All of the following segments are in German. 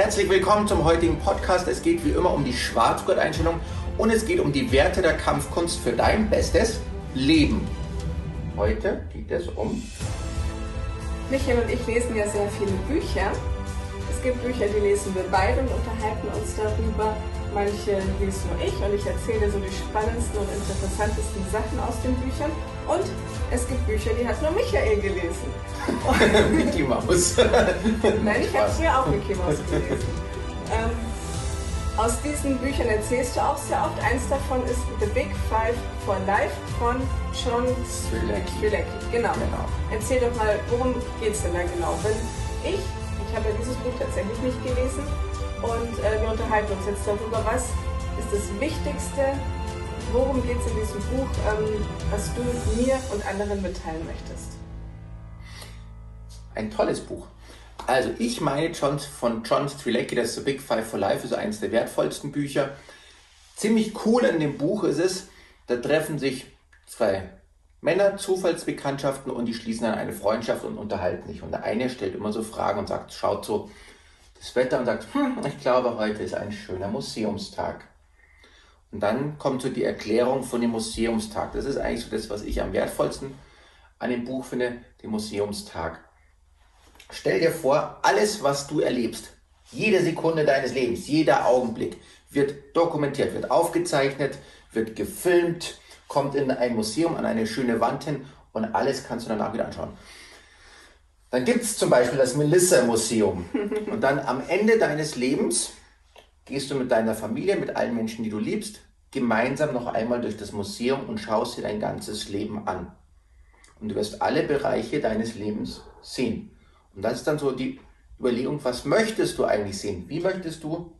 Herzlich willkommen zum heutigen Podcast. Es geht wie immer um die Schwarzgurt-Einstellung und es geht um die Werte der Kampfkunst für dein bestes Leben. Heute geht es um. Michael und ich lesen ja sehr viele Bücher. Es gibt Bücher, die lesen wir beide und unterhalten uns darüber. Manche lese nur ich und ich erzähle so die spannendsten und interessantesten Sachen aus den Büchern. Und es gibt Bücher, die hat nur Michael gelesen. Mickey Mouse. Nein, ich habe früher auch Mickey Mouse gelesen. Ähm, aus diesen Büchern erzählst du auch sehr oft. Eins davon ist The Big Five for Life von John Swilecki. Genau. genau. Erzähl doch mal, worum geht es denn da genau? Wenn ich, ich habe ja dieses Buch tatsächlich nicht gelesen, und äh, wir unterhalten uns jetzt darüber, was ist das Wichtigste, worum geht es in diesem Buch, ähm, was du mir und anderen mitteilen möchtest. Ein tolles Buch. Also ich meine John, von John Strilecki, das The Big Five for Life, ist eines der wertvollsten Bücher. Ziemlich cool in dem Buch ist es, da treffen sich zwei Männer, Zufallsbekanntschaften und die schließen dann eine Freundschaft und unterhalten sich. Und der eine stellt immer so Fragen und sagt, schaut so, das Wetter und sagt, hm, ich glaube, heute ist ein schöner Museumstag. Und dann kommt so die Erklärung von dem Museumstag. Das ist eigentlich so das, was ich am wertvollsten an dem Buch finde, den Museumstag. Stell dir vor, alles, was du erlebst, jede Sekunde deines Lebens, jeder Augenblick wird dokumentiert, wird aufgezeichnet, wird gefilmt, kommt in ein Museum an eine schöne Wand hin und alles kannst du danach wieder anschauen. Dann gibt es zum Beispiel das Melissa-Museum. Und dann am Ende deines Lebens gehst du mit deiner Familie, mit allen Menschen, die du liebst, gemeinsam noch einmal durch das Museum und schaust dir dein ganzes Leben an. Und du wirst alle Bereiche deines Lebens sehen. Und das ist dann so die Überlegung, was möchtest du eigentlich sehen? Wie möchtest du,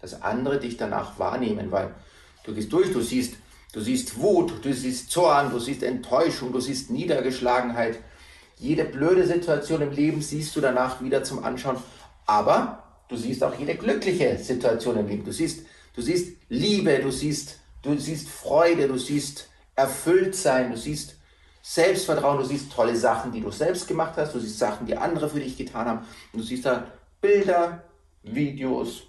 dass andere dich danach wahrnehmen? Weil du gehst durch, du siehst, du siehst Wut, du siehst Zorn, du siehst Enttäuschung, du siehst Niedergeschlagenheit, jede blöde Situation im Leben siehst du danach wieder zum Anschauen. Aber du siehst auch jede glückliche Situation im Leben. Du siehst, du siehst Liebe, du siehst, du siehst Freude, du siehst Erfülltsein, du siehst Selbstvertrauen, du siehst tolle Sachen, die du selbst gemacht hast, du siehst Sachen, die andere für dich getan haben. Und du siehst da Bilder, Videos,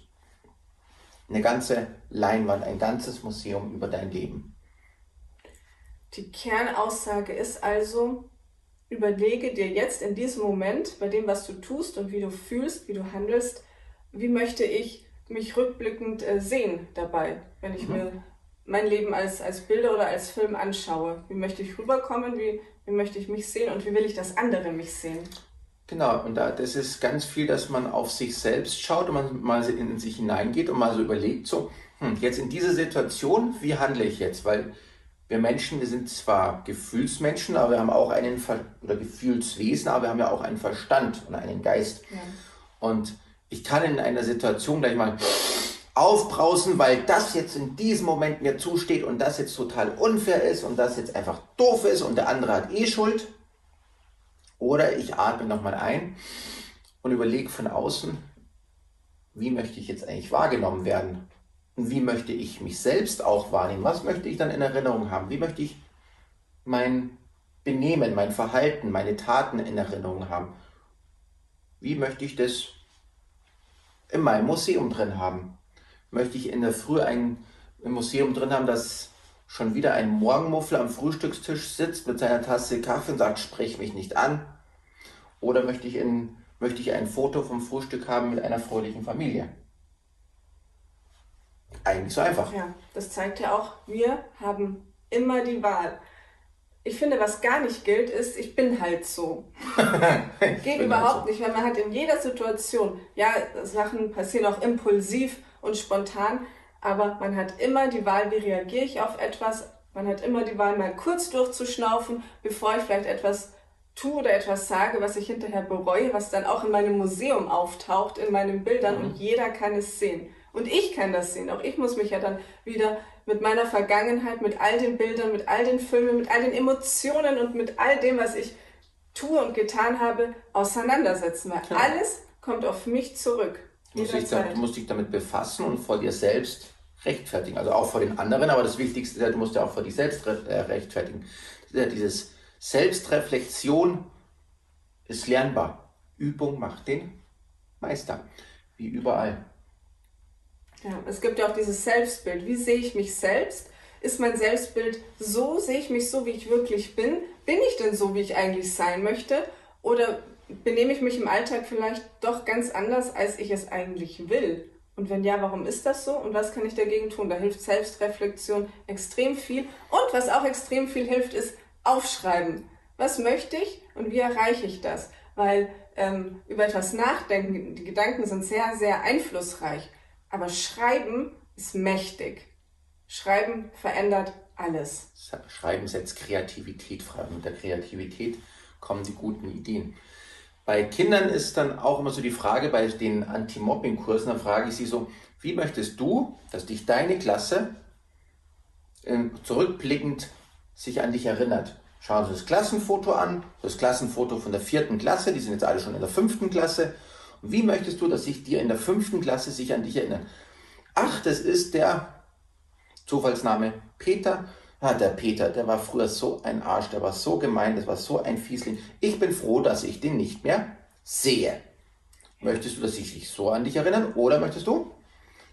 eine ganze Leinwand, ein ganzes Museum über dein Leben. Die Kernaussage ist also, überlege dir jetzt in diesem Moment, bei dem, was du tust und wie du fühlst, wie du handelst, wie möchte ich mich rückblickend äh, sehen dabei, wenn ich mhm. mir mein Leben als, als Bilder oder als Film anschaue. Wie möchte ich rüberkommen, wie, wie möchte ich mich sehen und wie will ich, dass andere mich sehen? Genau, und da, das ist ganz viel, dass man auf sich selbst schaut und man mal in sich hineingeht und mal so überlegt, so, hm, jetzt in dieser Situation, wie handle ich jetzt? Weil wir Menschen, wir sind zwar Gefühlsmenschen, aber wir haben auch einen Ver oder Gefühlswesen, aber wir haben ja auch einen Verstand und einen Geist. Ja. Und ich kann in einer Situation gleich mal aufbrausen, weil das jetzt in diesem Moment mir zusteht und das jetzt total unfair ist und das jetzt einfach doof ist und der andere hat eh Schuld. Oder ich atme nochmal ein und überlege von außen, wie möchte ich jetzt eigentlich wahrgenommen werden? Und wie möchte ich mich selbst auch wahrnehmen? Was möchte ich dann in Erinnerung haben? Wie möchte ich mein Benehmen, mein Verhalten, meine Taten in Erinnerung haben? Wie möchte ich das in meinem Museum drin haben? Möchte ich in der Früh ein Museum drin haben, das schon wieder ein Morgenmuffel am Frühstückstisch sitzt mit seiner Tasse Kaffee und sagt, sprich mich nicht an? Oder möchte ich, in, möchte ich ein Foto vom Frühstück haben mit einer fröhlichen Familie? Eigentlich so einfach. Ja, das zeigt ja auch, wir haben immer die Wahl. Ich finde, was gar nicht gilt, ist, ich bin halt so. Geht überhaupt halt so. nicht, weil man hat in jeder Situation, ja, Sachen passieren auch impulsiv und spontan, aber man hat immer die Wahl, wie reagiere ich auf etwas. Man hat immer die Wahl, mal kurz durchzuschnaufen, bevor ich vielleicht etwas tue oder etwas sage, was ich hinterher bereue, was dann auch in meinem Museum auftaucht, in meinen Bildern mhm. und jeder kann es sehen. Und ich kann das sehen. Auch ich muss mich ja dann wieder mit meiner Vergangenheit, mit all den Bildern, mit all den Filmen, mit all den Emotionen und mit all dem, was ich tue und getan habe, auseinandersetzen. Weil ja. alles kommt auf mich zurück. Du musst, dich, du musst dich damit befassen und vor dir selbst rechtfertigen. Also auch vor den anderen, aber das Wichtigste ist, du musst ja auch vor dich selbst äh, rechtfertigen. Dieses Selbstreflexion ist lernbar. Übung macht den Meister. wie überall. Ja, es gibt ja auch dieses Selbstbild. Wie sehe ich mich selbst? Ist mein Selbstbild so? Sehe ich mich so, wie ich wirklich bin? Bin ich denn so, wie ich eigentlich sein möchte? Oder benehme ich mich im Alltag vielleicht doch ganz anders, als ich es eigentlich will? Und wenn ja, warum ist das so? Und was kann ich dagegen tun? Da hilft Selbstreflexion extrem viel. Und was auch extrem viel hilft, ist aufschreiben. Was möchte ich und wie erreiche ich das? Weil ähm, über etwas nachdenken, die Gedanken sind sehr, sehr einflussreich. Aber Schreiben ist mächtig. Schreiben verändert alles. Schreiben setzt Kreativität frei. Mit der Kreativität kommen die guten Ideen. Bei Kindern ist dann auch immer so die Frage, bei den Anti-Mobbing-Kursen, da frage ich sie so, wie möchtest du, dass dich deine Klasse äh, zurückblickend sich an dich erinnert? Schauen Sie das Klassenfoto an, das Klassenfoto von der vierten Klasse, die sind jetzt alle schon in der fünften Klasse. Wie möchtest du, dass sich dir in der fünften Klasse sich an dich erinnern? Ach, das ist der Zufallsname Peter. Ah, der Peter, der war früher so ein Arsch, der war so gemein, das war so ein Fiesling. Ich bin froh, dass ich den nicht mehr sehe. Möchtest du, dass ich sich so an dich erinnern oder möchtest du?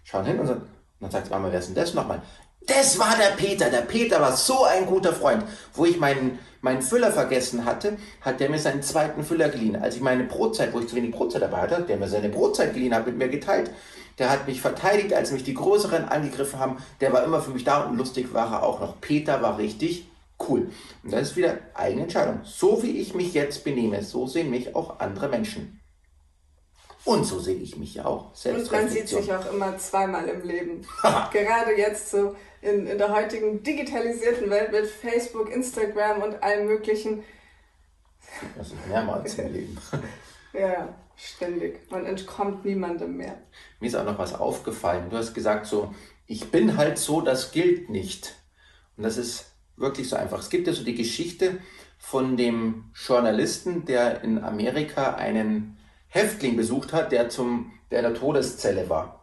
Schauen hin und sagen, dann sagt Mama, wer ist denn das nochmal? Das war der Peter. Der Peter war so ein guter Freund. Wo ich meinen, meinen Füller vergessen hatte, hat der mir seinen zweiten Füller geliehen. Als ich meine Brotzeit, wo ich zu wenig Brotzeit dabei hatte, der mir seine Brotzeit geliehen hat, mit mir geteilt. Der hat mich verteidigt, als mich die Größeren angegriffen haben. Der war immer für mich da und lustig war er auch noch. Peter war richtig cool. Und das ist wieder eigene Entscheidung. So wie ich mich jetzt benehme, so sehen mich auch andere Menschen. Und so sehe ich mich ja auch. Und man sieht sich auch immer zweimal im Leben. Gerade jetzt so in, in der heutigen digitalisierten Welt mit Facebook, Instagram und allem Möglichen. Das ist mehrmals im Leben. ja, ständig. Man entkommt niemandem mehr. Mir ist auch noch was aufgefallen. Du hast gesagt so, ich bin halt so, das gilt nicht. Und das ist wirklich so einfach. Es gibt ja so die Geschichte von dem Journalisten, der in Amerika einen Häftling besucht hat, der zum, der in der Todeszelle war.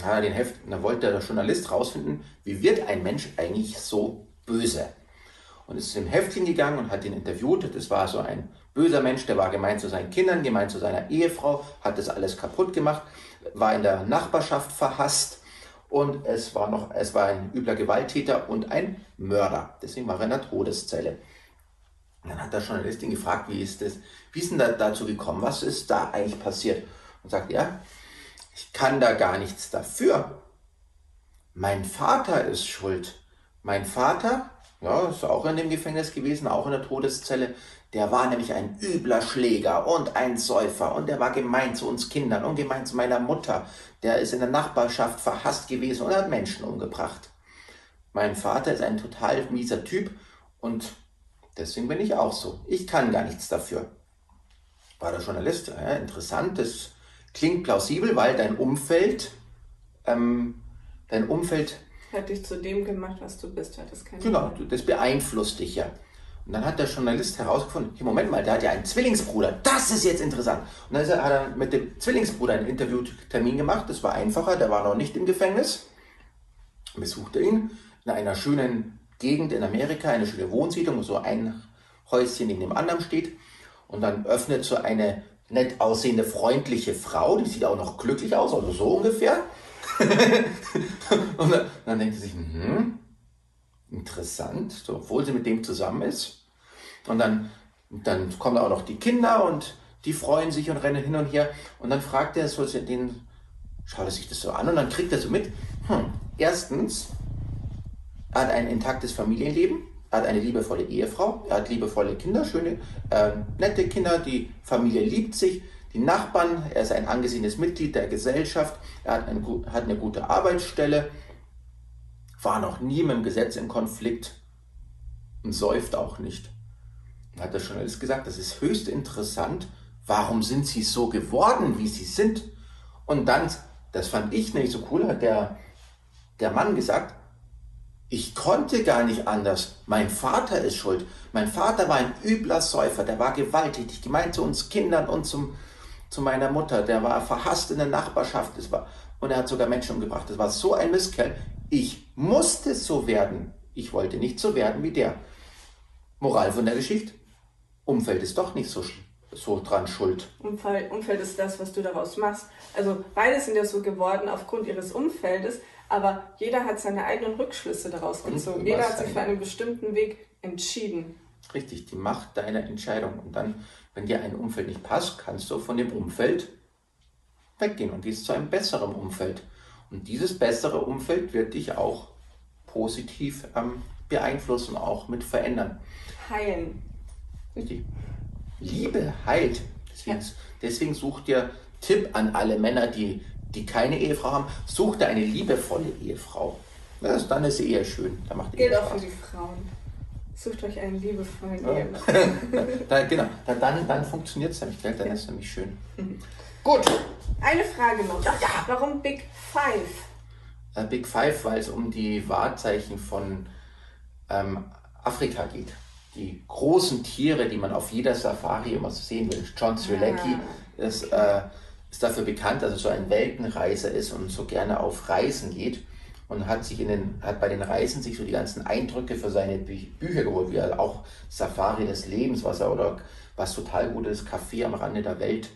Ja, den Heft, da wollte der Journalist rausfinden, wie wird ein Mensch eigentlich so böse? Und ist zum Häftling gegangen und hat ihn interviewt. Das war so ein böser Mensch, der war gemeint zu seinen Kindern, gemeint zu seiner Ehefrau, hat das alles kaputt gemacht, war in der Nachbarschaft verhasst und es war noch, es war ein übler Gewalttäter und ein Mörder. Deswegen war er in der Todeszelle. Und dann hat der Journalist ihn gefragt, wie ist das, wie ist denn da dazu gekommen? Was ist da eigentlich passiert? Und sagt er, ich kann da gar nichts dafür. Mein Vater ist schuld. Mein Vater, ja, ist auch in dem Gefängnis gewesen, auch in der Todeszelle. Der war nämlich ein übler Schläger und ein Säufer und der war gemein zu uns Kindern und gemein zu meiner Mutter. Der ist in der Nachbarschaft verhasst gewesen und hat Menschen umgebracht. Mein Vater ist ein total mieser Typ und deswegen bin ich auch so. Ich kann gar nichts dafür. War der Journalist, ja, interessant, das klingt plausibel, weil dein Umfeld, ähm, dein Umfeld hat dich zu dem gemacht, was du bist, hat das keine Genau, das beeinflusst dich ja. Und dann hat der Journalist herausgefunden, hey, Moment mal, der hat ja einen Zwillingsbruder. Das ist jetzt interessant. Und dann hat er mit dem Zwillingsbruder einen Interviewtermin gemacht. Das war einfacher, der war noch nicht im Gefängnis. Besuchte ihn in einer schönen Gegend in Amerika, eine schöne Wohnsiedlung, wo so ein Häuschen neben dem anderen steht. Und dann öffnet so eine nett aussehende, freundliche Frau, die sieht auch noch glücklich aus, also so ungefähr. und dann, dann denkt sie sich, hm, interessant, so, obwohl sie mit dem zusammen ist. Und dann, dann kommen auch noch die Kinder und die freuen sich und rennen hin und her. Und dann fragt er so den, schaut er sich das so an und dann kriegt er so mit, hm, erstens, er hat ein intaktes Familienleben, er hat eine liebevolle Ehefrau, er hat liebevolle Kinder, schöne, äh, nette Kinder, die Familie liebt sich, die Nachbarn, er ist ein angesehenes Mitglied der Gesellschaft, er hat, ein, hat eine gute Arbeitsstelle, war noch nie mit dem Gesetz im Konflikt und säuft auch nicht. Dann hat der Journalist gesagt, das ist höchst interessant, warum sind sie so geworden, wie sie sind? Und dann, das fand ich nicht so cool, hat der, der Mann gesagt, ich konnte gar nicht anders. Mein Vater ist schuld. Mein Vater war ein übler Säufer, der war gewalttätig, gemeint zu uns Kindern und zum, zu meiner Mutter. Der war verhasst in der Nachbarschaft das war, und er hat sogar Menschen umgebracht. Das war so ein Misskerl. Ich musste so werden. Ich wollte nicht so werden wie der. Moral von der Geschichte. Umfeld ist doch nicht so so dran schuld. Umfeld, Umfeld ist das, was du daraus machst. Also beide sind ja so geworden aufgrund ihres Umfeldes, aber jeder hat seine eigenen Rückschlüsse daraus gezogen. Jeder hat sich für einen bestimmten Weg entschieden. Richtig, die Macht deiner Entscheidung. Und dann, wenn dir ein Umfeld nicht passt, kannst du von dem Umfeld weggehen und gehst zu einem besseren Umfeld. Und dieses bessere Umfeld wird dich auch positiv ähm, beeinflussen, auch mit verändern. Heilen. Richtig. Liebe heilt. Deswegen, ja. deswegen such dir Tipp an alle Männer, die, die keine Ehefrau haben, such dir eine liebevolle Ehefrau. Das, dann ist sie eher schön. Da macht Gilt auch für die Frauen. Sucht euch einen liebevollen ja. Ehemann. da, genau, da, dann, dann funktioniert es nämlich, gell? dann ja. ist es nämlich schön. Gut. Eine Frage noch. Ja, ja. Warum Big Five? Äh, Big Five, weil es um die Wahrzeichen von ähm, Afrika geht. Die großen Tiere, die man auf jeder Safari immer so sehen will. John Strzelecki ah. ist, äh, ist dafür bekannt, dass er so ein Weltenreiser ist und so gerne auf Reisen geht und hat sich in den, hat bei den Reisen sich so die ganzen Eindrücke für seine Bü Bücher geholt, wie er auch Safari des Lebens, was er oder was total gut ist, Café am Rande der Welt.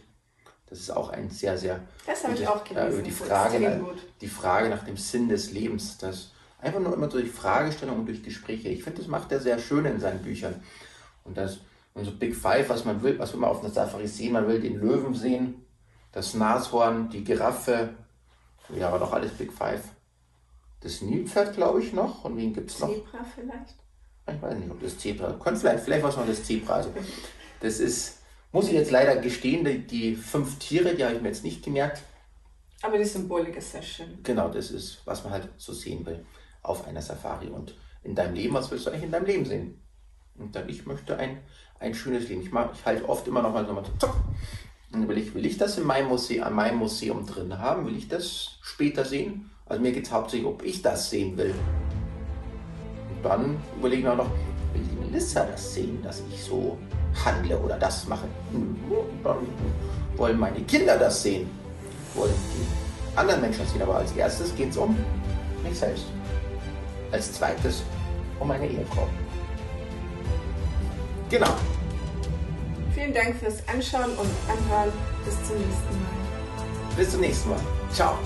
Das ist auch ein sehr, sehr. Das habe ich auch gelesen. Äh, über die Frage, nach, die Frage nach dem Sinn des Lebens. Das einfach nur immer durch Fragestellungen und durch Gespräche. Ich finde, das macht er sehr schön in seinen Büchern. Und das, und so Big Five, was man will, was will man auf einer Safari sehen, man will den Löwen sehen, das Nashorn, die Giraffe, ja, aber doch alles Big Five. Das Nilpferd, glaube ich, noch. Und wen gibt es noch? Zebra vielleicht? Ich weiß nicht, ob das Zebra. Könnte vielleicht, vielleicht was noch das Zebra. Also, das ist, muss ich jetzt leider gestehen, die, die fünf Tiere, die habe ich mir jetzt nicht gemerkt. Aber die Symbolik ist sehr schön. Genau, das ist, was man halt so sehen will auf einer Safari. Und in deinem Leben, was willst du eigentlich in deinem Leben sehen? Und dann, ich möchte ein, ein schönes Leben. Ich, mag, ich halte oft immer noch mal so mal so, und will ich, will ich das in meinem Museum, an meinem Museum drin haben? Will ich das später sehen? Also mir geht es hauptsächlich, ob ich das sehen will. Und dann überlege ich mir auch noch, will die Melissa das sehen, dass ich so handle oder das mache? Dann wollen meine Kinder das sehen. Wollen die anderen Menschen das sehen. Aber als erstes geht es um mich selbst. Als zweites um meine Ehefrau. Genau. Vielen Dank fürs Anschauen und Anhören. Bis zum nächsten Mal. Bis zum nächsten Mal. Ciao.